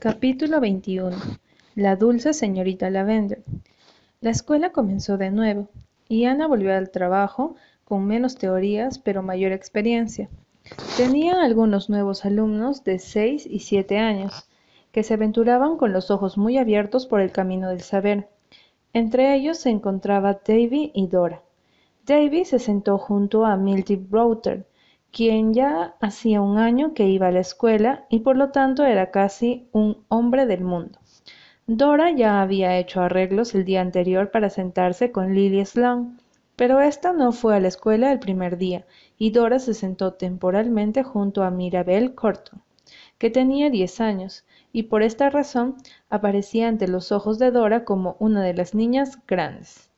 Capítulo 21 La dulce señorita Lavender La escuela comenzó de nuevo, y Ana volvió al trabajo con menos teorías pero mayor experiencia. Tenía algunos nuevos alumnos de seis y siete años, que se aventuraban con los ojos muy abiertos por el camino del saber. Entre ellos se encontraba Davy y Dora. Davy se sentó junto a Milty Browter, quien ya hacía un año que iba a la escuela y por lo tanto era casi un hombre del mundo. Dora ya había hecho arreglos el día anterior para sentarse con Lily Sloan, pero ésta no fue a la escuela el primer día y Dora se sentó temporalmente junto a Mirabel Corton, que tenía diez años, y por esta razón aparecía ante los ojos de Dora como una de las niñas grandes.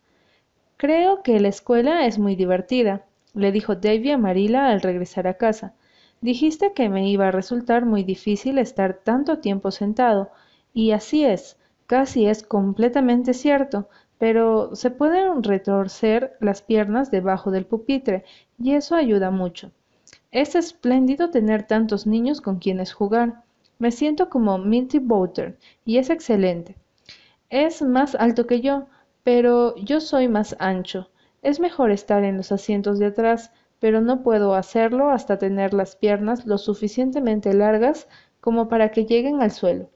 Creo que la escuela es muy divertida, le dijo Davy a Marilla al regresar a casa. Dijiste que me iba a resultar muy difícil estar tanto tiempo sentado, y así es, casi es completamente cierto, pero se pueden retorcer las piernas debajo del pupitre, y eso ayuda mucho. Es espléndido tener tantos niños con quienes jugar. Me siento como Minty Bouter, y es excelente. Es más alto que yo, pero yo soy más ancho. Es mejor estar en los asientos de atrás, pero no puedo hacerlo hasta tener las piernas lo suficientemente largas como para que lleguen al suelo.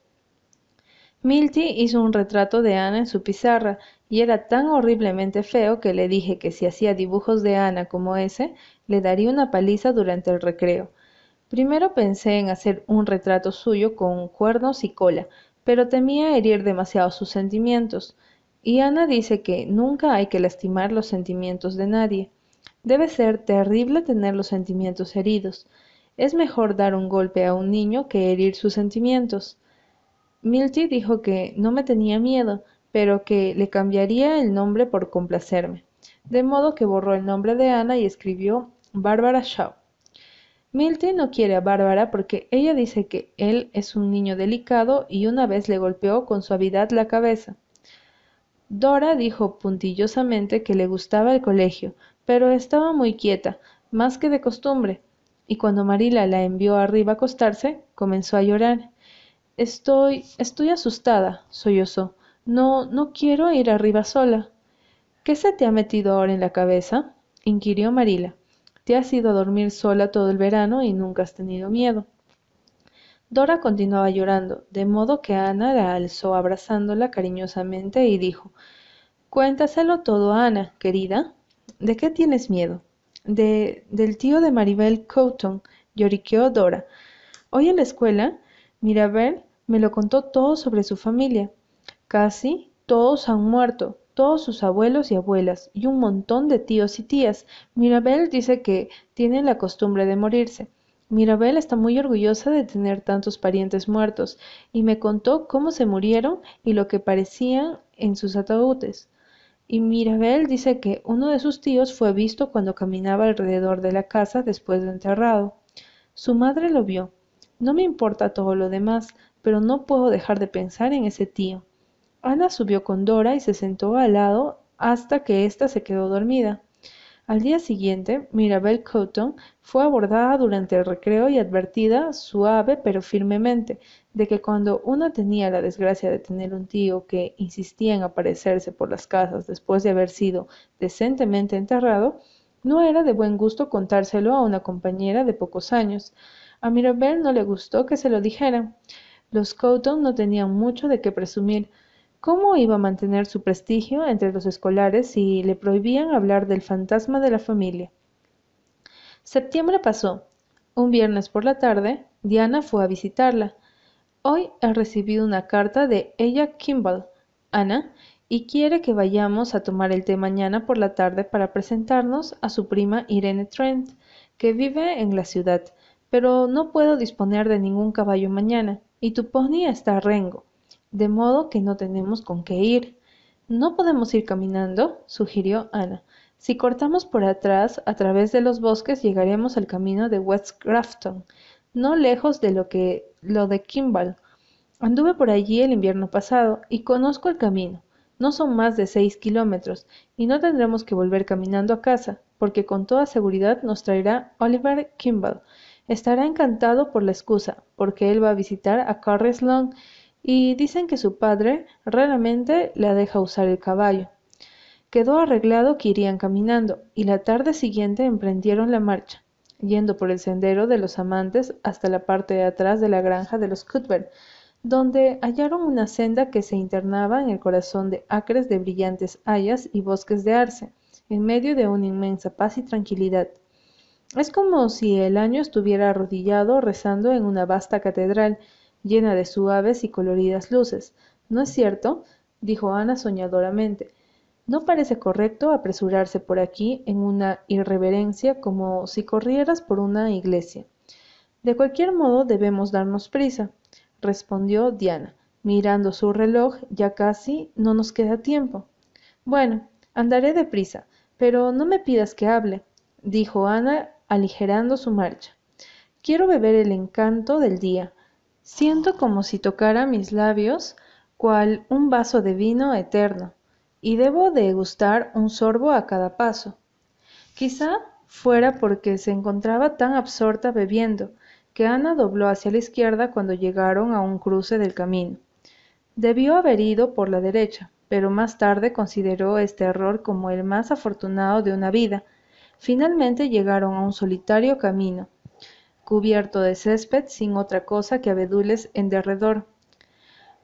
Milty hizo un retrato de Ana en su pizarra y era tan horriblemente feo que le dije que si hacía dibujos de Ana como ese, le daría una paliza durante el recreo. Primero pensé en hacer un retrato suyo con cuernos y cola, pero temía herir demasiado sus sentimientos. Y Ana dice que nunca hay que lastimar los sentimientos de nadie. Debe ser terrible tener los sentimientos heridos. Es mejor dar un golpe a un niño que herir sus sentimientos. Milty dijo que no me tenía miedo, pero que le cambiaría el nombre por complacerme. De modo que borró el nombre de Ana y escribió Bárbara Shaw. Milty no quiere a Bárbara porque ella dice que él es un niño delicado y una vez le golpeó con suavidad la cabeza. Dora dijo puntillosamente que le gustaba el colegio, pero estaba muy quieta, más que de costumbre, y cuando Marila la envió arriba a acostarse, comenzó a llorar. Estoy. estoy asustada, sollozó. No, no quiero ir arriba sola. ¿Qué se te ha metido ahora en la cabeza? inquirió Marila. Te has ido a dormir sola todo el verano y nunca has tenido miedo. Dora continuaba llorando, de modo que Ana la alzó abrazándola cariñosamente y dijo Cuéntaselo todo Ana, querida. ¿De qué tienes miedo? De del tío de Maribel Coughton, lloriqueó Dora. Hoy en la escuela, Mirabel me lo contó todo sobre su familia. Casi todos han muerto, todos sus abuelos y abuelas, y un montón de tíos y tías. Mirabel dice que tienen la costumbre de morirse. Mirabel está muy orgullosa de tener tantos parientes muertos, y me contó cómo se murieron y lo que parecían en sus ataúdes. Y Mirabel dice que uno de sus tíos fue visto cuando caminaba alrededor de la casa después de enterrado. Su madre lo vio. No me importa todo lo demás, pero no puedo dejar de pensar en ese tío. Ana subió con Dora y se sentó al lado hasta que ésta se quedó dormida. Al día siguiente, Mirabel Cotton fue abordada durante el recreo y advertida, suave pero firmemente, de que cuando uno tenía la desgracia de tener un tío que insistía en aparecerse por las casas después de haber sido decentemente enterrado, no era de buen gusto contárselo a una compañera de pocos años. A Mirabel no le gustó que se lo dijeran. Los Cotton no tenían mucho de qué presumir, ¿Cómo iba a mantener su prestigio entre los escolares si le prohibían hablar del fantasma de la familia? Septiembre pasó. Un viernes por la tarde, Diana fue a visitarla. Hoy ha recibido una carta de ella Kimball, Ana, y quiere que vayamos a tomar el té mañana por la tarde para presentarnos a su prima Irene Trent, que vive en la ciudad, pero no puedo disponer de ningún caballo mañana, y tu pony está rengo de modo que no tenemos con qué ir. ¿No podemos ir caminando? sugirió Ana. Si cortamos por atrás, a través de los bosques, llegaremos al camino de West Grafton, no lejos de lo que lo de Kimball. Anduve por allí el invierno pasado y conozco el camino. No son más de seis kilómetros y no tendremos que volver caminando a casa, porque con toda seguridad nos traerá Oliver Kimball, Estará encantado por la excusa, porque él va a visitar a Carrie Sloane y dicen que su padre raramente la deja usar el caballo. Quedó arreglado que irían caminando, y la tarde siguiente emprendieron la marcha, yendo por el sendero de los amantes hasta la parte de atrás de la granja de los Cuthbert, donde hallaron una senda que se internaba en el corazón de acres de brillantes hayas y bosques de arce, en medio de una inmensa paz y tranquilidad. Es como si el año estuviera arrodillado rezando en una vasta catedral, llena de suaves y coloridas luces. ¿No es cierto? dijo Ana soñadoramente. No parece correcto apresurarse por aquí en una irreverencia como si corrieras por una iglesia. De cualquier modo debemos darnos prisa, respondió Diana, mirando su reloj. Ya casi no nos queda tiempo. Bueno, andaré deprisa, pero no me pidas que hable, dijo Ana aligerando su marcha. Quiero beber el encanto del día. Siento como si tocara mis labios cual un vaso de vino eterno, y debo degustar un sorbo a cada paso. Quizá fuera porque se encontraba tan absorta bebiendo, que Ana dobló hacia la izquierda cuando llegaron a un cruce del camino. Debió haber ido por la derecha, pero más tarde consideró este error como el más afortunado de una vida. Finalmente llegaron a un solitario camino, cubierto de césped sin otra cosa que abedules en derredor.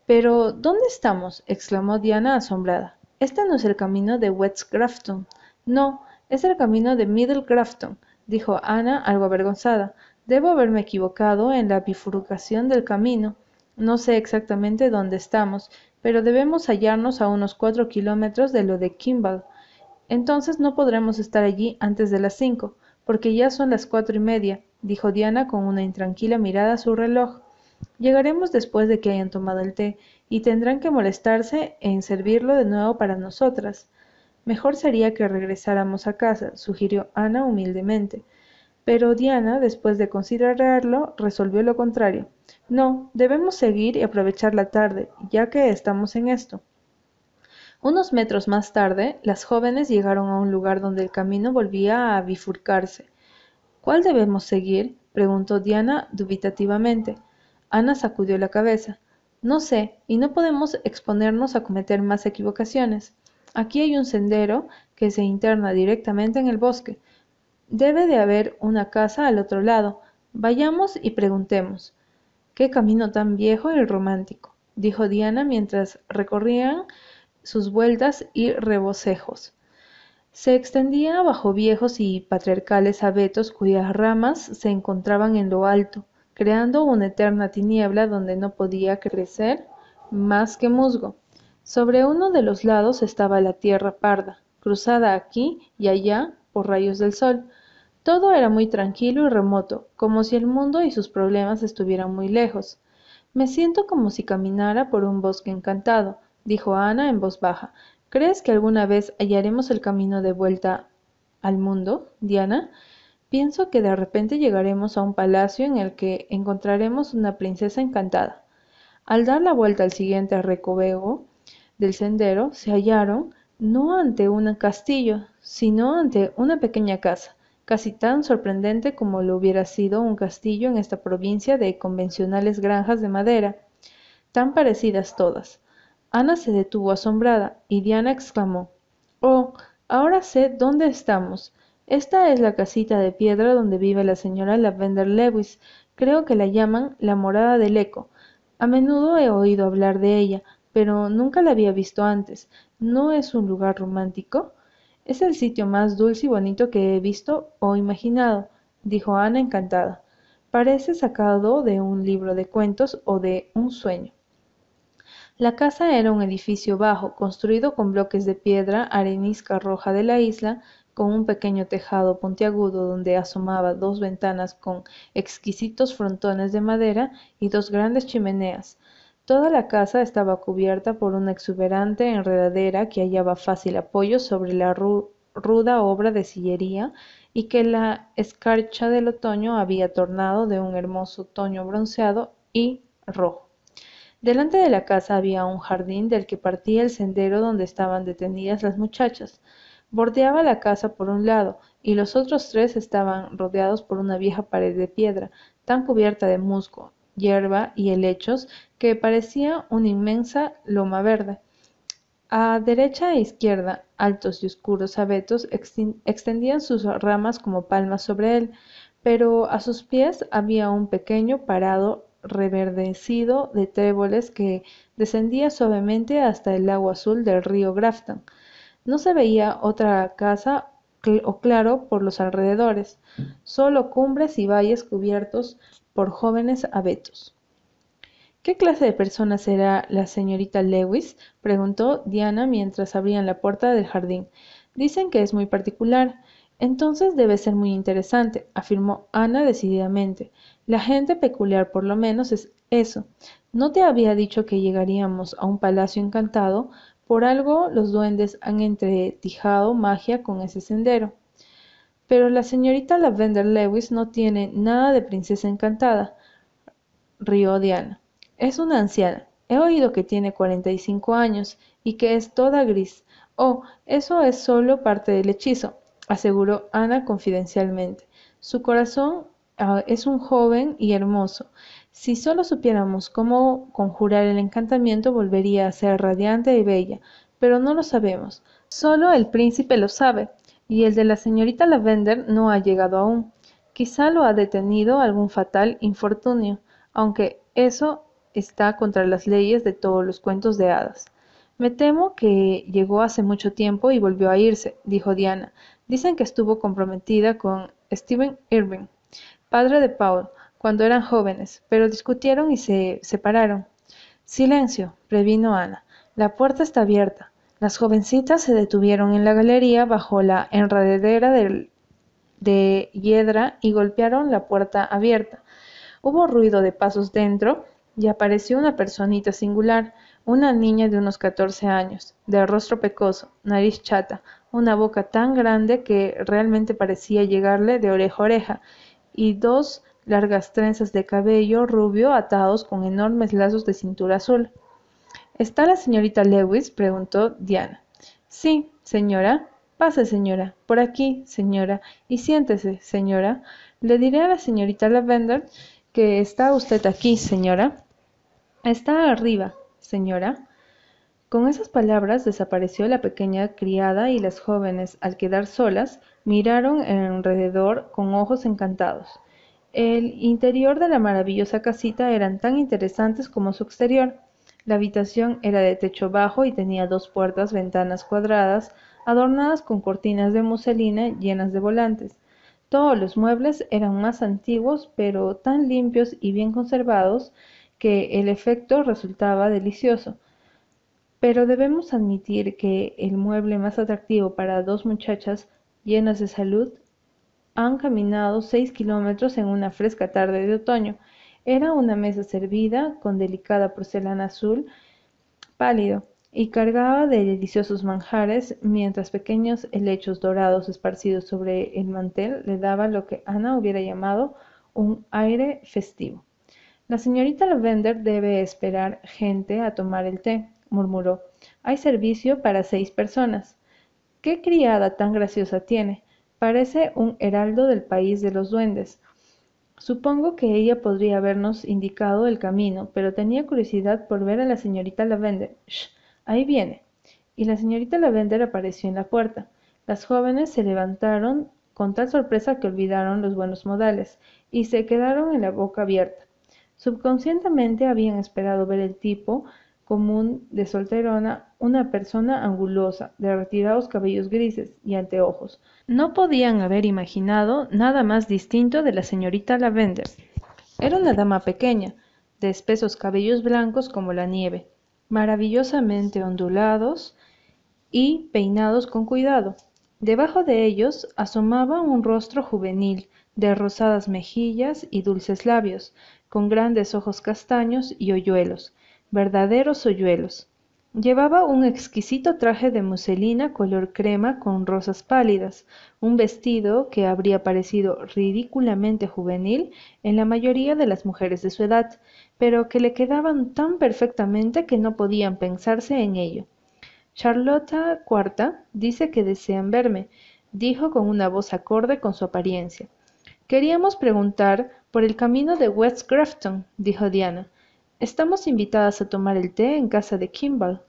Pero, ¿dónde estamos? exclamó Diana asombrada. Este no es el camino de West Grafton. No, es el camino de Middle Grafton, dijo Ana algo avergonzada. Debo haberme equivocado en la bifurcación del camino. No sé exactamente dónde estamos, pero debemos hallarnos a unos cuatro kilómetros de lo de Kimball. Entonces no podremos estar allí antes de las cinco, porque ya son las cuatro y media dijo Diana con una intranquila mirada a su reloj. Llegaremos después de que hayan tomado el té, y tendrán que molestarse en servirlo de nuevo para nosotras. Mejor sería que regresáramos a casa, sugirió Ana humildemente. Pero Diana, después de considerarlo, resolvió lo contrario. No, debemos seguir y aprovechar la tarde, ya que estamos en esto. Unos metros más tarde, las jóvenes llegaron a un lugar donde el camino volvía a bifurcarse. ¿Cuál debemos seguir? preguntó Diana dubitativamente. Ana sacudió la cabeza. No sé, y no podemos exponernos a cometer más equivocaciones. Aquí hay un sendero que se interna directamente en el bosque. Debe de haber una casa al otro lado. Vayamos y preguntemos. Qué camino tan viejo y romántico, dijo Diana mientras recorrían sus vueltas y rebocejos se extendía bajo viejos y patriarcales abetos cuyas ramas se encontraban en lo alto, creando una eterna tiniebla donde no podía crecer más que musgo. Sobre uno de los lados estaba la tierra parda, cruzada aquí y allá por rayos del sol. Todo era muy tranquilo y remoto, como si el mundo y sus problemas estuvieran muy lejos. Me siento como si caminara por un bosque encantado, dijo Ana en voz baja, ¿Crees que alguna vez hallaremos el camino de vuelta al mundo, Diana? Pienso que de repente llegaremos a un palacio en el que encontraremos una princesa encantada. Al dar la vuelta al siguiente recoveco del sendero, se hallaron no ante un castillo, sino ante una pequeña casa, casi tan sorprendente como lo hubiera sido un castillo en esta provincia de convencionales granjas de madera, tan parecidas todas. Ana se detuvo asombrada, y Diana exclamó Oh, ahora sé dónde estamos. Esta es la casita de piedra donde vive la señora Lavender Lewis. Creo que la llaman la morada del eco. A menudo he oído hablar de ella, pero nunca la había visto antes. ¿No es un lugar romántico? Es el sitio más dulce y bonito que he visto o imaginado, dijo Ana encantada. Parece sacado de un libro de cuentos o de un sueño. La casa era un edificio bajo, construido con bloques de piedra arenisca roja de la isla, con un pequeño tejado puntiagudo donde asomaban dos ventanas con exquisitos frontones de madera y dos grandes chimeneas. Toda la casa estaba cubierta por una exuberante enredadera que hallaba fácil apoyo sobre la ruda obra de sillería y que la escarcha del otoño había tornado de un hermoso tono bronceado y rojo. Delante de la casa había un jardín del que partía el sendero donde estaban detenidas las muchachas. Bordeaba la casa por un lado, y los otros tres estaban rodeados por una vieja pared de piedra, tan cubierta de musgo, hierba y helechos que parecía una inmensa loma verde. A derecha e izquierda, altos y oscuros abetos extendían sus ramas como palmas sobre él, pero a sus pies había un pequeño parado reverdecido de tréboles que descendía suavemente hasta el lago azul del río Grafton. No se veía otra casa o claro por los alrededores, solo cumbres y valles cubiertos por jóvenes abetos. ¿Qué clase de persona será la señorita Lewis? preguntó Diana mientras abrían la puerta del jardín. Dicen que es muy particular. Entonces debe ser muy interesante, afirmó Ana decididamente. La gente peculiar por lo menos es eso. ¿No te había dicho que llegaríamos a un palacio encantado? Por algo los duendes han entretijado magia con ese sendero. Pero la señorita Lavender Lewis no tiene nada de princesa encantada, rió Diana. Es una anciana. He oído que tiene cuarenta y cinco años y que es toda gris. Oh, eso es solo parte del hechizo, aseguró Ana confidencialmente. Su corazón ah, es un joven y hermoso, si solo supiéramos cómo conjurar el encantamiento volvería a ser radiante y bella, pero no lo sabemos. Solo el príncipe lo sabe, y el de la señorita Lavender no ha llegado aún. Quizá lo ha detenido algún fatal infortunio, aunque eso está contra las leyes de todos los cuentos de hadas. Me temo que llegó hace mucho tiempo y volvió a irse, dijo Diana. Dicen que estuvo comprometida con Stephen Irving, padre de Paul, cuando eran jóvenes, pero discutieron y se separaron. Silencio, previno Ana. La puerta está abierta. Las jovencitas se detuvieron en la galería bajo la enredadera de hiedra y golpearon la puerta abierta. Hubo ruido de pasos dentro y apareció una personita singular, una niña de unos catorce años, de rostro pecoso, nariz chata, una boca tan grande que realmente parecía llegarle de oreja a oreja, y dos largas trenzas de cabello rubio atados con enormes lazos de cintura azul. ¿Está la señorita Lewis? preguntó Diana. Sí, señora. Pase, señora. Por aquí, señora. Y siéntese, señora. Le diré a la señorita Lavender que está usted aquí, señora. Está arriba, señora. Con esas palabras desapareció la pequeña criada y las jóvenes, al quedar solas, miraron alrededor con ojos encantados. El interior de la maravillosa casita eran tan interesantes como su exterior. La habitación era de techo bajo y tenía dos puertas ventanas cuadradas, adornadas con cortinas de muselina llenas de volantes. Todos los muebles eran más antiguos, pero tan limpios y bien conservados que el efecto resultaba delicioso. Pero debemos admitir que el mueble más atractivo para dos muchachas llenas de salud han caminado seis kilómetros en una fresca tarde de otoño. Era una mesa servida con delicada porcelana azul pálido y cargaba de deliciosos manjares, mientras pequeños helechos dorados esparcidos sobre el mantel le daban lo que Ana hubiera llamado un aire festivo. La señorita Lavender debe esperar gente a tomar el té, murmuró. Hay servicio para seis personas. ¿Qué criada tan graciosa tiene? Parece un heraldo del país de los duendes. Supongo que ella podría habernos indicado el camino, pero tenía curiosidad por ver a la señorita Lavender. Shh, ahí viene. Y la señorita Lavender apareció en la puerta. Las jóvenes se levantaron con tal sorpresa que olvidaron los buenos modales y se quedaron en la boca abierta. Subconscientemente habían esperado ver el tipo común de solterona, una persona angulosa, de retirados cabellos grises y anteojos. No podían haber imaginado nada más distinto de la señorita Lavender. Era una dama pequeña, de espesos cabellos blancos como la nieve, maravillosamente ondulados y peinados con cuidado. Debajo de ellos asomaba un rostro juvenil, de rosadas mejillas y dulces labios, con grandes ojos castaños y hoyuelos, verdaderos hoyuelos. Llevaba un exquisito traje de muselina color crema con rosas pálidas, un vestido que habría parecido ridículamente juvenil en la mayoría de las mujeres de su edad, pero que le quedaban tan perfectamente que no podían pensarse en ello. Charlotta Cuarta dice que desean verme. dijo con una voz acorde con su apariencia. Queríamos preguntar por el camino de West Grafton, dijo Diana. Estamos invitadas a tomar el té en casa de Kimball,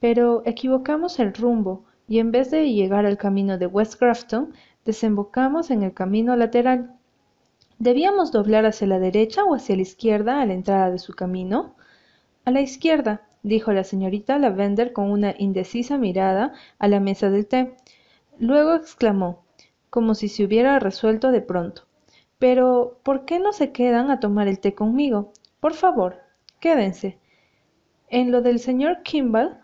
pero equivocamos el rumbo y en vez de llegar al camino de West Grafton, desembocamos en el camino lateral. ¿Debíamos doblar hacia la derecha o hacia la izquierda a la entrada de su camino? A la izquierda, dijo la señorita Lavender con una indecisa mirada a la mesa del té. Luego exclamó, como si se hubiera resuelto de pronto. Pero, ¿por qué no se quedan a tomar el té conmigo? Por favor, quédense. En lo del señor Kimball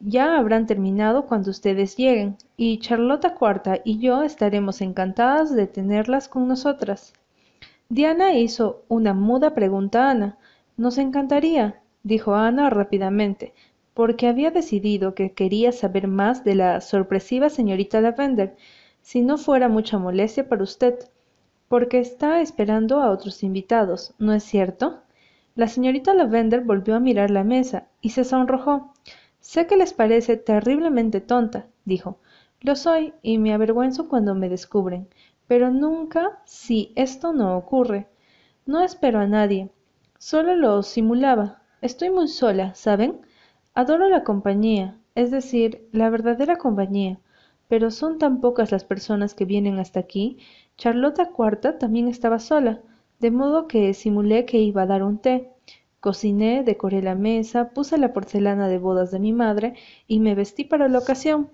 ya habrán terminado cuando ustedes lleguen, y Charlota Cuarta y yo estaremos encantadas de tenerlas con nosotras. Diana hizo una muda pregunta a Ana. Nos encantaría, dijo Ana rápidamente, porque había decidido que quería saber más de la sorpresiva señorita Lavender, si no fuera mucha molestia para usted, porque está esperando a otros invitados, ¿no es cierto? La señorita Lavender volvió a mirar la mesa y se sonrojó. Sé que les parece terriblemente tonta, dijo. Lo soy y me avergüenzo cuando me descubren, pero nunca si esto no ocurre. No espero a nadie. Solo lo simulaba. Estoy muy sola, ¿saben? Adoro la compañía, es decir, la verdadera compañía, pero son tan pocas las personas que vienen hasta aquí. Charlota Cuarta también estaba sola, de modo que simulé que iba a dar un té. Cociné, decoré la mesa, puse la porcelana de bodas de mi madre y me vestí para la ocasión.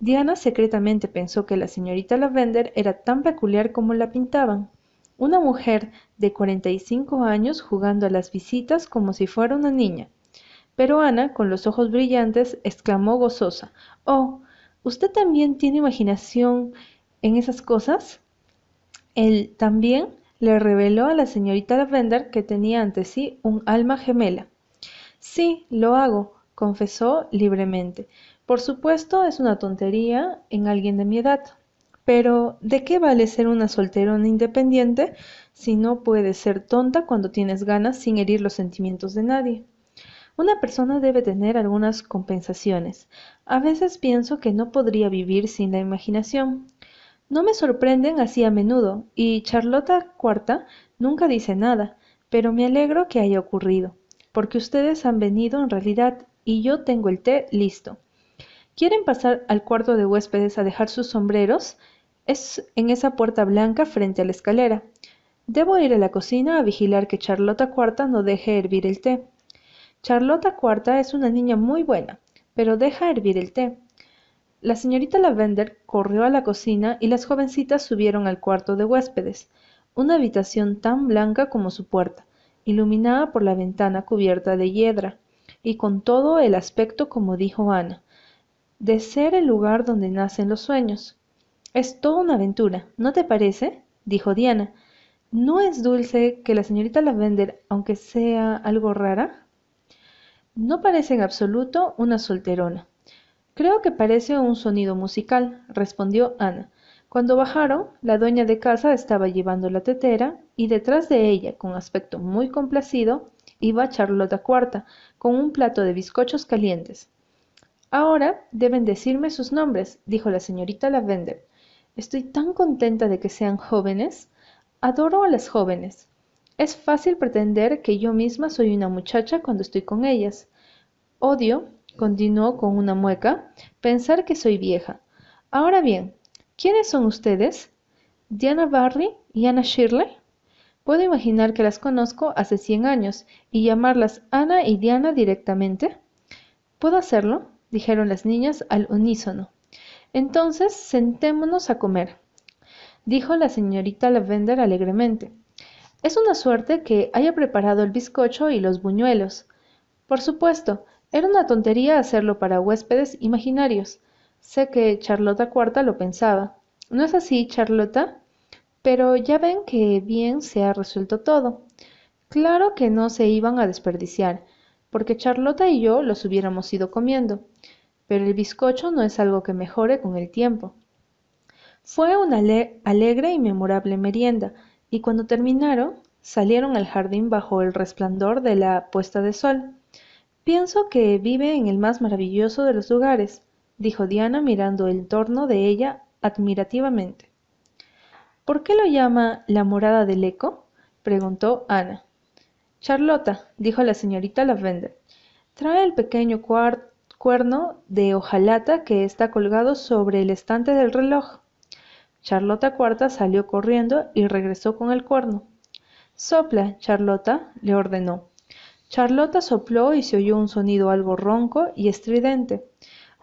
Diana secretamente pensó que la señorita Lavender era tan peculiar como la pintaban. Una mujer de cuarenta y cinco años jugando a las visitas como si fuera una niña. Pero Ana, con los ojos brillantes, exclamó gozosa, Oh, ¿usted también tiene imaginación en esas cosas? Él también le reveló a la señorita Lavender que tenía ante sí un alma gemela. Sí, lo hago, confesó libremente. Por supuesto, es una tontería en alguien de mi edad. Pero, ¿de qué vale ser una solterona independiente si no puedes ser tonta cuando tienes ganas sin herir los sentimientos de nadie? Una persona debe tener algunas compensaciones. A veces pienso que no podría vivir sin la imaginación. No me sorprenden así a menudo, y Charlota Cuarta nunca dice nada, pero me alegro que haya ocurrido, porque ustedes han venido en realidad y yo tengo el té listo. ¿Quieren pasar al cuarto de huéspedes a dejar sus sombreros? Es en esa puerta blanca frente a la escalera. Debo ir a la cocina a vigilar que Charlota Cuarta no deje hervir el té. Charlota Cuarta es una niña muy buena, pero deja hervir el té. La señorita Lavender corrió a la cocina y las jovencitas subieron al cuarto de huéspedes, una habitación tan blanca como su puerta, iluminada por la ventana cubierta de hiedra, y con todo el aspecto como dijo Ana, de ser el lugar donde nacen los sueños. Es toda una aventura, ¿no te parece? dijo Diana. ¿No es dulce que la señorita Lavender, aunque sea algo rara, no parece en absoluto una solterona. Creo que parece un sonido musical, respondió Ana. Cuando bajaron, la dueña de casa estaba llevando la tetera y detrás de ella, con aspecto muy complacido, iba Charlota Cuarta, con un plato de bizcochos calientes. Ahora deben decirme sus nombres, dijo la señorita Lavender. Estoy tan contenta de que sean jóvenes. Adoro a las jóvenes. Es fácil pretender que yo misma soy una muchacha cuando estoy con ellas. Odio, continuó con una mueca, pensar que soy vieja. Ahora bien, ¿quiénes son ustedes? ¿Diana Barry y Anna Shirley? Puedo imaginar que las conozco hace cien años y llamarlas Ana y Diana directamente. ¿Puedo hacerlo? dijeron las niñas al unísono. Entonces sentémonos a comer, dijo la señorita Lavender alegremente. Es una suerte que haya preparado el bizcocho y los buñuelos. Por supuesto, era una tontería hacerlo para huéspedes imaginarios. Sé que Charlota Cuarta lo pensaba. ¿No es así, Charlota? Pero ya ven que bien se ha resuelto todo. Claro que no se iban a desperdiciar, porque Charlota y yo los hubiéramos ido comiendo. Pero el bizcocho no es algo que mejore con el tiempo. Fue una alegre y memorable merienda, y cuando terminaron, salieron al jardín bajo el resplandor de la puesta de sol. Pienso que vive en el más maravilloso de los lugares, dijo Diana mirando el torno de ella admirativamente. ¿Por qué lo llama la morada del eco? preguntó Ana. Charlota, dijo la señorita Lavender, trae el pequeño cuerno de hojalata que está colgado sobre el estante del reloj. Charlota Cuarta salió corriendo y regresó con el cuerno. Sopla, Charlota, le ordenó. Charlota sopló y se oyó un sonido algo ronco y estridente.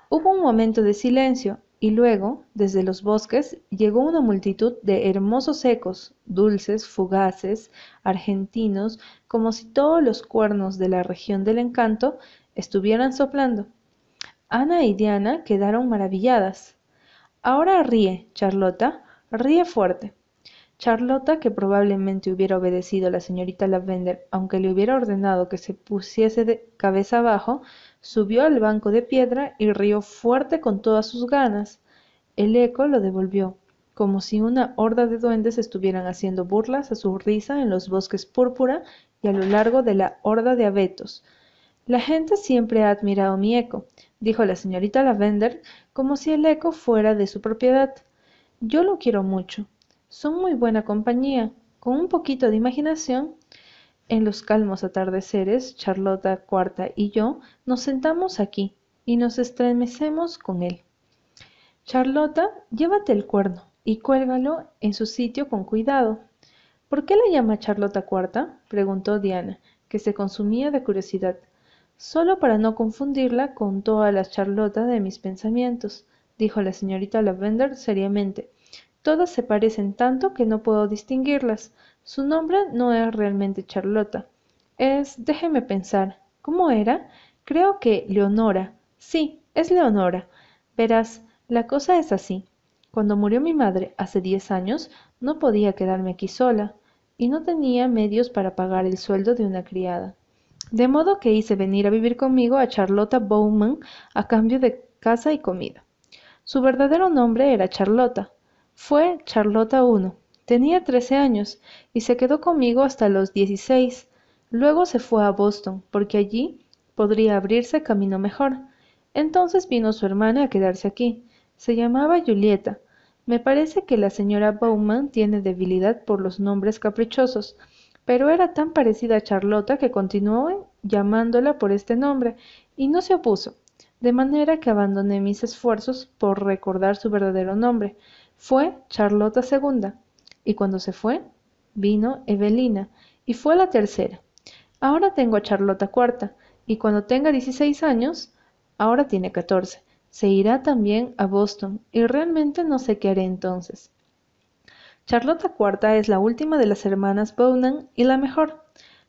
Hubo un momento de silencio, y luego, desde los bosques, llegó una multitud de hermosos ecos, dulces, fugaces, argentinos, como si todos los cuernos de la región del encanto estuvieran soplando. Ana y Diana quedaron maravilladas. Ahora ríe, Charlota, ríe fuerte. Charlota, que probablemente hubiera obedecido a la señorita Lavender, aunque le hubiera ordenado que se pusiese de cabeza abajo, subió al banco de piedra y rió fuerte con todas sus ganas. El eco lo devolvió, como si una horda de duendes estuvieran haciendo burlas a su risa en los bosques púrpura y a lo largo de la horda de abetos. La gente siempre ha admirado mi eco, dijo la señorita Lavender, como si el eco fuera de su propiedad. Yo lo quiero mucho. Son muy buena compañía. Con un poquito de imaginación en los calmos atardeceres, Charlota Cuarta y yo nos sentamos aquí y nos estremecemos con él. Charlota, llévate el cuerno y cuélgalo en su sitio con cuidado. ¿Por qué la llama Charlota Cuarta? preguntó Diana, que se consumía de curiosidad. Solo para no confundirla con todas las Charlotas de mis pensamientos, dijo la señorita Lavender seriamente. Todas se parecen tanto que no puedo distinguirlas. Su nombre no es realmente Charlota. Es, déjeme pensar, ¿cómo era? Creo que Leonora. Sí, es Leonora. Verás, la cosa es así. Cuando murió mi madre hace diez años, no podía quedarme aquí sola, y no tenía medios para pagar el sueldo de una criada. De modo que hice venir a vivir conmigo a Charlotta Bowman a cambio de casa y comida. Su verdadero nombre era Charlotta. Fue Charlotta I, Tenía trece años y se quedó conmigo hasta los dieciséis. Luego se fue a Boston, porque allí podría abrirse camino mejor. Entonces vino su hermana a quedarse aquí. Se llamaba Julieta. Me parece que la señora Bowman tiene debilidad por los nombres caprichosos, pero era tan parecida a Charlota que continuó llamándola por este nombre y no se opuso, de manera que abandoné mis esfuerzos por recordar su verdadero nombre. Fue Charlota II y cuando se fue, vino Evelina, y fue la tercera. Ahora tengo a Charlota cuarta, y cuando tenga dieciséis años, ahora tiene catorce. Se irá también a Boston, y realmente no sé qué haré entonces. Charlota cuarta es la última de las hermanas Bowman y la mejor.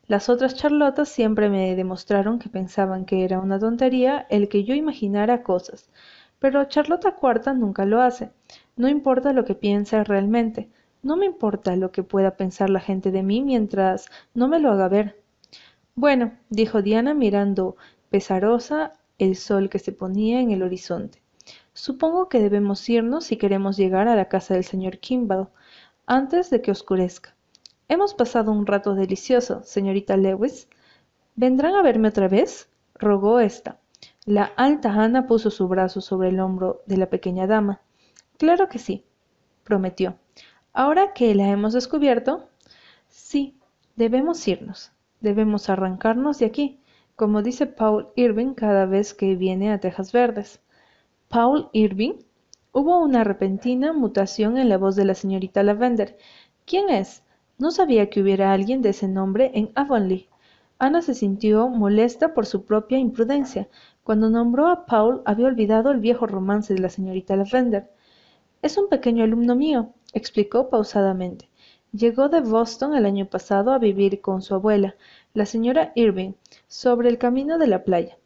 Las otras Charlotas siempre me demostraron que pensaban que era una tontería el que yo imaginara cosas, pero Charlota cuarta nunca lo hace. No importa lo que piense realmente, no me importa lo que pueda pensar la gente de mí mientras no me lo haga ver. Bueno, dijo Diana mirando pesarosa el sol que se ponía en el horizonte. Supongo que debemos irnos si queremos llegar a la casa del señor Kimball antes de que oscurezca. Hemos pasado un rato delicioso, señorita Lewis. ¿Vendrán a verme otra vez? rogó ésta. La alta Ana puso su brazo sobre el hombro de la pequeña dama. Claro que sí, prometió. Ahora que la hemos descubierto, sí, debemos irnos, debemos arrancarnos de aquí, como dice Paul Irving cada vez que viene a Tejas Verdes. Paul Irving. Hubo una repentina mutación en la voz de la señorita Lavender. ¿Quién es? No sabía que hubiera alguien de ese nombre en Avonlea. Ana se sintió molesta por su propia imprudencia. Cuando nombró a Paul había olvidado el viejo romance de la señorita Lavender. Es un pequeño alumno mío, explicó pausadamente. Llegó de Boston el año pasado a vivir con su abuela, la señora Irving, sobre el camino de la playa.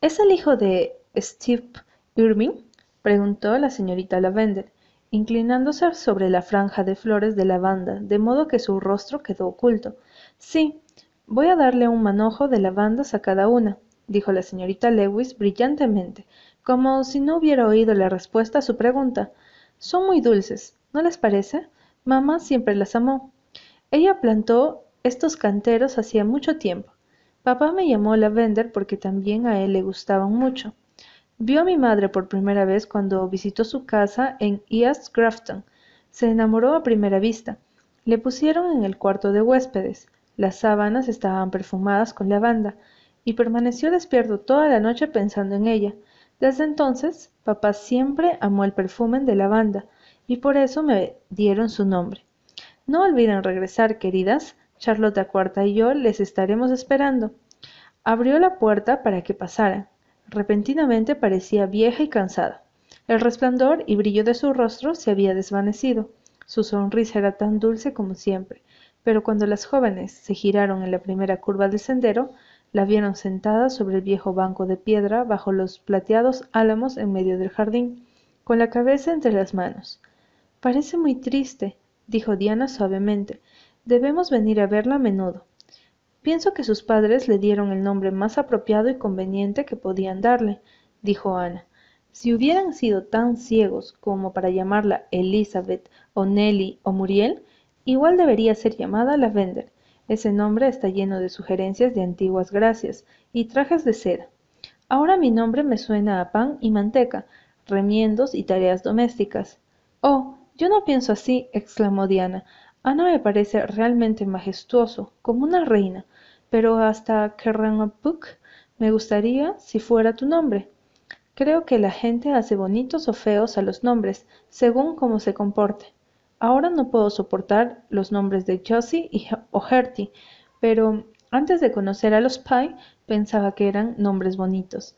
¿Es el hijo de Steve Irving? Preguntó la señorita Lavender, inclinándose sobre la franja de flores de lavanda, de modo que su rostro quedó oculto. Sí, voy a darle un manojo de lavandas a cada una, dijo la señorita Lewis brillantemente, como si no hubiera oído la respuesta a su pregunta. Son muy dulces, ¿no les parece? Mamá siempre las amó. Ella plantó estos canteros hacía mucho tiempo. Papá me llamó Lavender porque también a él le gustaban mucho. Vio a mi madre por primera vez cuando visitó su casa en East Grafton. Se enamoró a primera vista. Le pusieron en el cuarto de huéspedes. Las sábanas estaban perfumadas con lavanda, y permaneció despierto toda la noche pensando en ella. Desde entonces, papá siempre amó el perfume de lavanda, y por eso me dieron su nombre. No olviden regresar, queridas. Charlotte Cuarta y yo les estaremos esperando. Abrió la puerta para que pasaran. Repentinamente parecía vieja y cansada. El resplandor y brillo de su rostro se había desvanecido. Su sonrisa era tan dulce como siempre, pero cuando las jóvenes se giraron en la primera curva del sendero, la vieron sentada sobre el viejo banco de piedra bajo los plateados álamos en medio del jardín, con la cabeza entre las manos. Parece muy triste, dijo Diana suavemente. Debemos venir a verla a menudo. Pienso que sus padres le dieron el nombre más apropiado y conveniente que podían darle, dijo Ana. Si hubieran sido tan ciegos como para llamarla Elizabeth o Nelly o Muriel, igual debería ser llamada Lavender. Ese nombre está lleno de sugerencias de antiguas gracias y trajes de seda. Ahora mi nombre me suena a pan y manteca, remiendos y tareas domésticas. Oh, yo no pienso así, exclamó Diana. Ana me parece realmente majestuoso, como una reina, pero hasta Kerranapuk me gustaría si fuera tu nombre. Creo que la gente hace bonitos o feos a los nombres, según cómo se comporte. Ahora no puedo soportar los nombres de Josie y o pero antes de conocer a los Pye pensaba que eran nombres bonitos.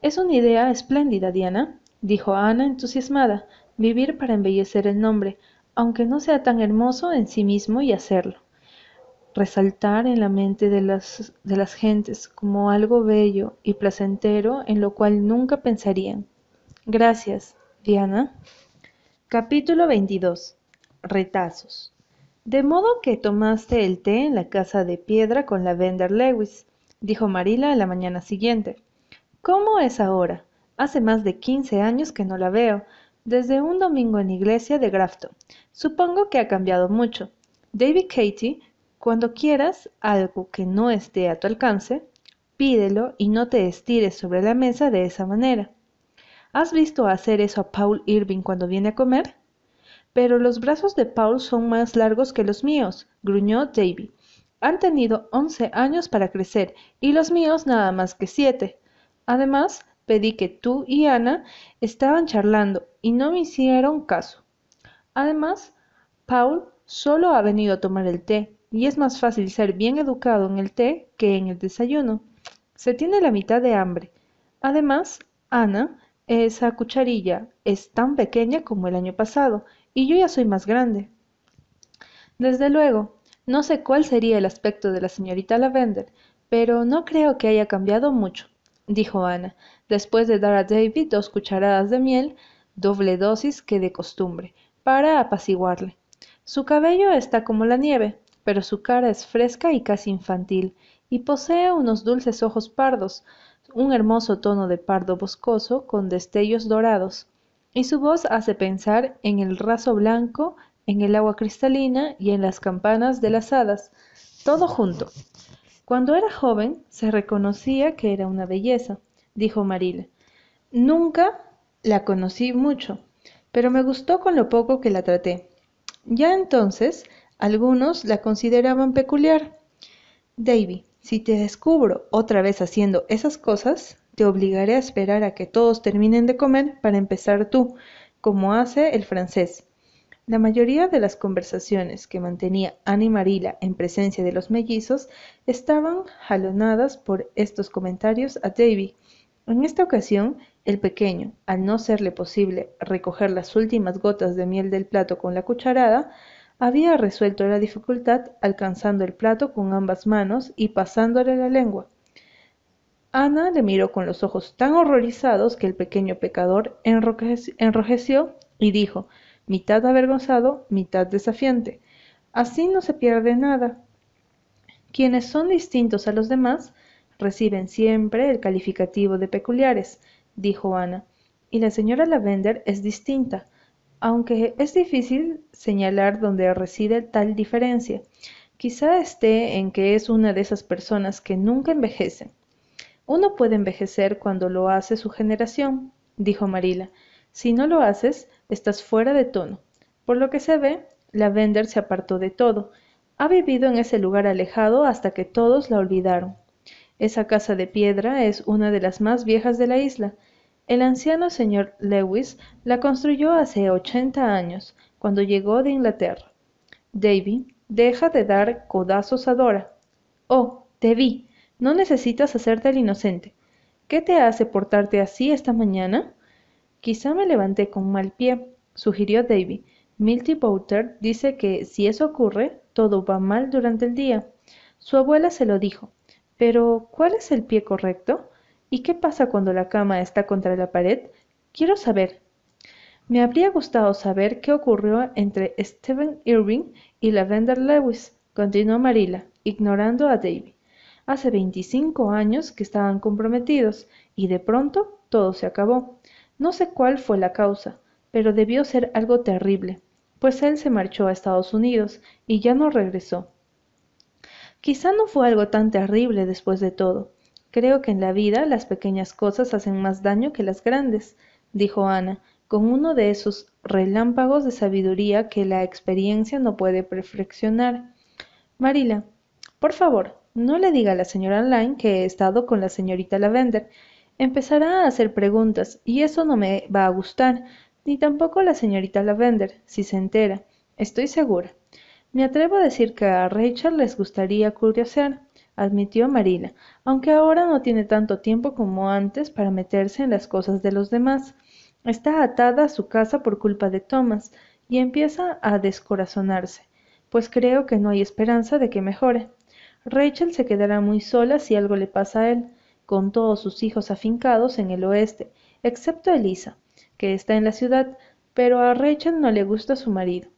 Es una idea espléndida, Diana, dijo Ana entusiasmada vivir para embellecer el nombre, aunque no sea tan hermoso en sí mismo y hacerlo. Resaltar en la mente de las, de las gentes como algo bello y placentero en lo cual nunca pensarían. Gracias, Diana. Capítulo 22. Retazos. De modo que tomaste el té en la casa de piedra con la Vender Lewis, dijo Marila a la mañana siguiente. ¿Cómo es ahora? Hace más de quince años que no la veo, desde un domingo en iglesia de Grafton. Supongo que ha cambiado mucho. David Katie, cuando quieras algo que no esté a tu alcance, pídelo y no te estires sobre la mesa de esa manera. ¿Has visto hacer eso a Paul Irving cuando viene a comer? Pero los brazos de Paul son más largos que los míos, gruñó Davy. Han tenido once años para crecer y los míos nada más que siete. Además, pedí que tú y Ana estaban charlando y no me hicieron caso. Además, Paul solo ha venido a tomar el té y es más fácil ser bien educado en el té que en el desayuno. Se tiene la mitad de hambre. Además, Ana, esa cucharilla es tan pequeña como el año pasado y yo ya soy más grande. Desde luego, no sé cuál sería el aspecto de la señorita Lavender, pero no creo que haya cambiado mucho, dijo Ana, después de dar a David dos cucharadas de miel, doble dosis que de costumbre, para apaciguarle. Su cabello está como la nieve, pero su cara es fresca y casi infantil, y posee unos dulces ojos pardos, un hermoso tono de pardo boscoso con destellos dorados, y su voz hace pensar en el raso blanco, en el agua cristalina y en las campanas de las hadas, todo junto. Cuando era joven se reconocía que era una belleza, dijo Marila. Nunca la conocí mucho, pero me gustó con lo poco que la traté. Ya entonces, algunos la consideraban peculiar. Davy, si te descubro otra vez haciendo esas cosas, te obligaré a esperar a que todos terminen de comer para empezar tú, como hace el francés. La mayoría de las conversaciones que mantenía Ana y Marila en presencia de los mellizos estaban jalonadas por estos comentarios a Davy, en esta ocasión, el pequeño, al no serle posible recoger las últimas gotas de miel del plato con la cucharada, había resuelto la dificultad alcanzando el plato con ambas manos y pasándole la lengua. Ana le miró con los ojos tan horrorizados que el pequeño pecador enrojeció y dijo, mitad avergonzado, mitad desafiante, así no se pierde nada. Quienes son distintos a los demás reciben siempre el calificativo de peculiares, dijo Ana, y la señora Lavender es distinta, aunque es difícil señalar dónde reside tal diferencia. Quizá esté en que es una de esas personas que nunca envejecen. Uno puede envejecer cuando lo hace su generación, dijo Marila. Si no lo haces, estás fuera de tono. Por lo que se ve, Lavender se apartó de todo. Ha vivido en ese lugar alejado hasta que todos la olvidaron. Esa casa de piedra es una de las más viejas de la isla. El anciano señor Lewis la construyó hace ochenta años, cuando llegó de Inglaterra. Davy, deja de dar codazos a Dora. Oh, te vi. No necesitas hacerte el inocente. ¿Qué te hace portarte así esta mañana? Quizá me levanté con mal pie, sugirió Davy. Milty Boulter dice que si eso ocurre, todo va mal durante el día. Su abuela se lo dijo. Pero, ¿cuál es el pie correcto? ¿Y qué pasa cuando la cama está contra la pared? Quiero saber. Me habría gustado saber qué ocurrió entre Stephen Irving y Lavender Lewis, continuó Marilla, ignorando a Davy. Hace veinticinco años que estaban comprometidos, y de pronto todo se acabó. No sé cuál fue la causa, pero debió ser algo terrible, pues él se marchó a Estados Unidos y ya no regresó. Quizá no fue algo tan terrible después de todo. Creo que en la vida las pequeñas cosas hacen más daño que las grandes, dijo Ana, con uno de esos relámpagos de sabiduría que la experiencia no puede perfeccionar. Marila, por favor, no le diga a la señora Lyne que he estado con la señorita Lavender. Empezará a hacer preguntas, y eso no me va a gustar, ni tampoco la señorita Lavender, si se entera. Estoy segura. Me atrevo a decir que a Rachel les gustaría curiosear, admitió Marila, aunque ahora no tiene tanto tiempo como antes para meterse en las cosas de los demás. Está atada a su casa por culpa de Thomas, y empieza a descorazonarse, pues creo que no hay esperanza de que mejore. Rachel se quedará muy sola si algo le pasa a él, con todos sus hijos afincados en el oeste, excepto Elisa, que está en la ciudad, pero a Rachel no le gusta su marido.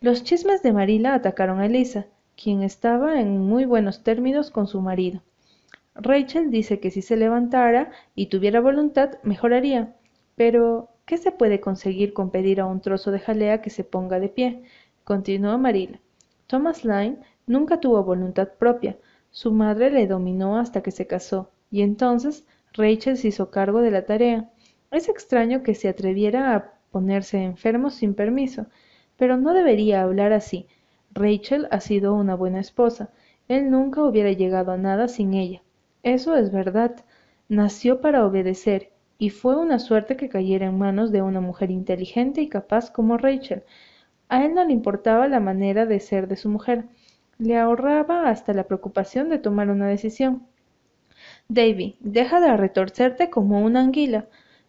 Los chismes de Marila atacaron a Elisa, quien estaba en muy buenos términos con su marido. Rachel dice que si se levantara y tuviera voluntad, mejoraría. Pero, ¿qué se puede conseguir con pedir a un trozo de jalea que se ponga de pie? continuó Marila. Thomas Lyne Nunca tuvo voluntad propia. Su madre le dominó hasta que se casó, y entonces Rachel se hizo cargo de la tarea. Es extraño que se atreviera a ponerse enfermo sin permiso, pero no debería hablar así. Rachel ha sido una buena esposa. Él nunca hubiera llegado a nada sin ella. Eso es verdad. Nació para obedecer, y fue una suerte que cayera en manos de una mujer inteligente y capaz como Rachel. A él no le importaba la manera de ser de su mujer le ahorraba hasta la preocupación de tomar una decisión. Davy, deja de retorcerte como una anguila.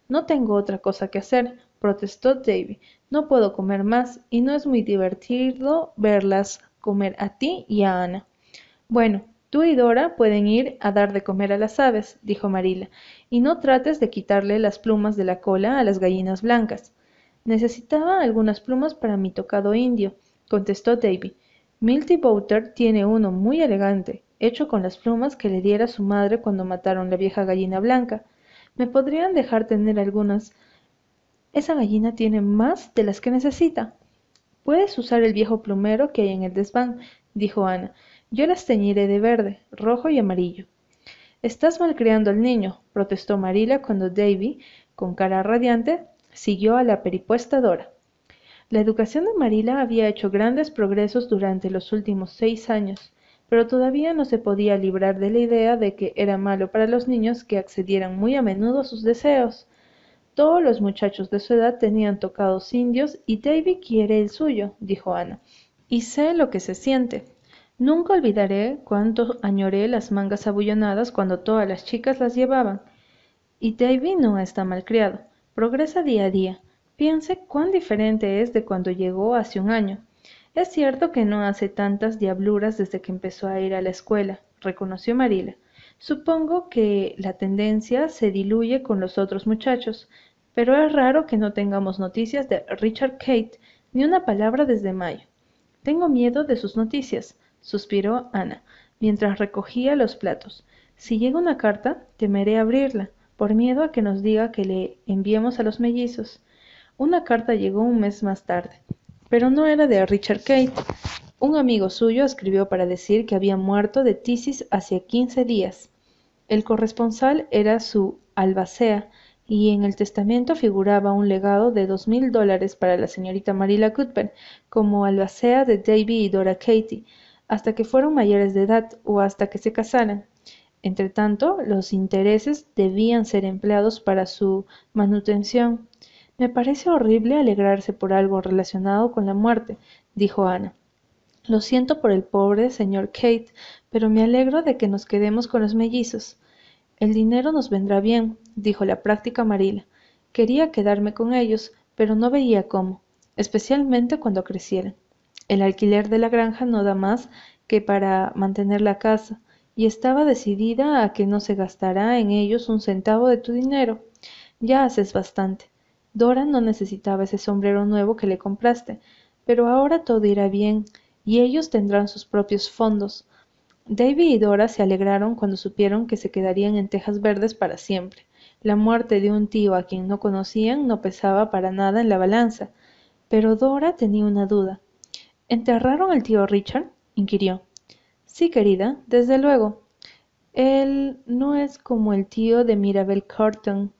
No tengo otra cosa que hacer, protestó Davy. No puedo comer más y no es muy divertido verlas comer a ti y a Ana. Bueno, tú y Dora pueden ir a dar de comer a las aves, dijo Marila, y no trates de quitarle las plumas de la cola a las gallinas blancas. Necesitaba algunas plumas para mi tocado indio, contestó Davy. Milty Boulter tiene uno muy elegante, hecho con las plumas que le diera su madre cuando mataron la vieja gallina blanca. ¿Me podrían dejar tener algunas? Esa gallina tiene más de las que necesita. Puedes usar el viejo plumero que hay en el desván, dijo Ana. Yo las teñiré de verde, rojo y amarillo. Estás malcriando al niño, protestó Marila cuando Davy, con cara radiante, siguió a la peripuesta Dora. La educación de Marila había hecho grandes progresos durante los últimos seis años, pero todavía no se podía librar de la idea de que era malo para los niños que accedieran muy a menudo a sus deseos. Todos los muchachos de su edad tenían tocados indios y Davy quiere el suyo, dijo Ana. Y sé lo que se siente. Nunca olvidaré cuánto añoré las mangas abullonadas cuando todas las chicas las llevaban. Y Davy no está malcriado. Progresa día a día. Piense cuán diferente es de cuando llegó hace un año. Es cierto que no hace tantas diabluras desde que empezó a ir a la escuela, reconoció Marila. Supongo que la tendencia se diluye con los otros muchachos, pero es raro que no tengamos noticias de Richard Kate ni una palabra desde mayo. Tengo miedo de sus noticias, suspiró Ana, mientras recogía los platos. Si llega una carta, temeré abrirla, por miedo a que nos diga que le enviemos a los mellizos. Una carta llegó un mes más tarde, pero no era de Richard Kate. Un amigo suyo escribió para decir que había muerto de tisis hacía quince días. El corresponsal era su albacea y en el testamento figuraba un legado de dos mil dólares para la señorita Marilla Cuthbert como albacea de Davy y Dora Katy, hasta que fueron mayores de edad o hasta que se casaran. Entretanto, los intereses debían ser empleados para su manutención. Me parece horrible alegrarse por algo relacionado con la muerte, dijo Ana. Lo siento por el pobre señor Kate, pero me alegro de que nos quedemos con los mellizos. El dinero nos vendrá bien, dijo la práctica Marila. Quería quedarme con ellos, pero no veía cómo, especialmente cuando crecieran. El alquiler de la granja no da más que para mantener la casa, y estaba decidida a que no se gastará en ellos un centavo de tu dinero. Ya haces bastante. Dora no necesitaba ese sombrero nuevo que le compraste, pero ahora todo irá bien, y ellos tendrán sus propios fondos. Davy y Dora se alegraron cuando supieron que se quedarían en Tejas Verdes para siempre. La muerte de un tío a quien no conocían no pesaba para nada en la balanza, pero Dora tenía una duda. ¿Enterraron al tío Richard? inquirió. Sí, querida, desde luego. Él no es como el tío de Mirabel Carton,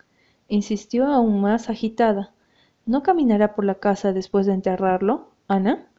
insistió aún más agitada. ¿No caminará por la casa después de enterrarlo, Ana?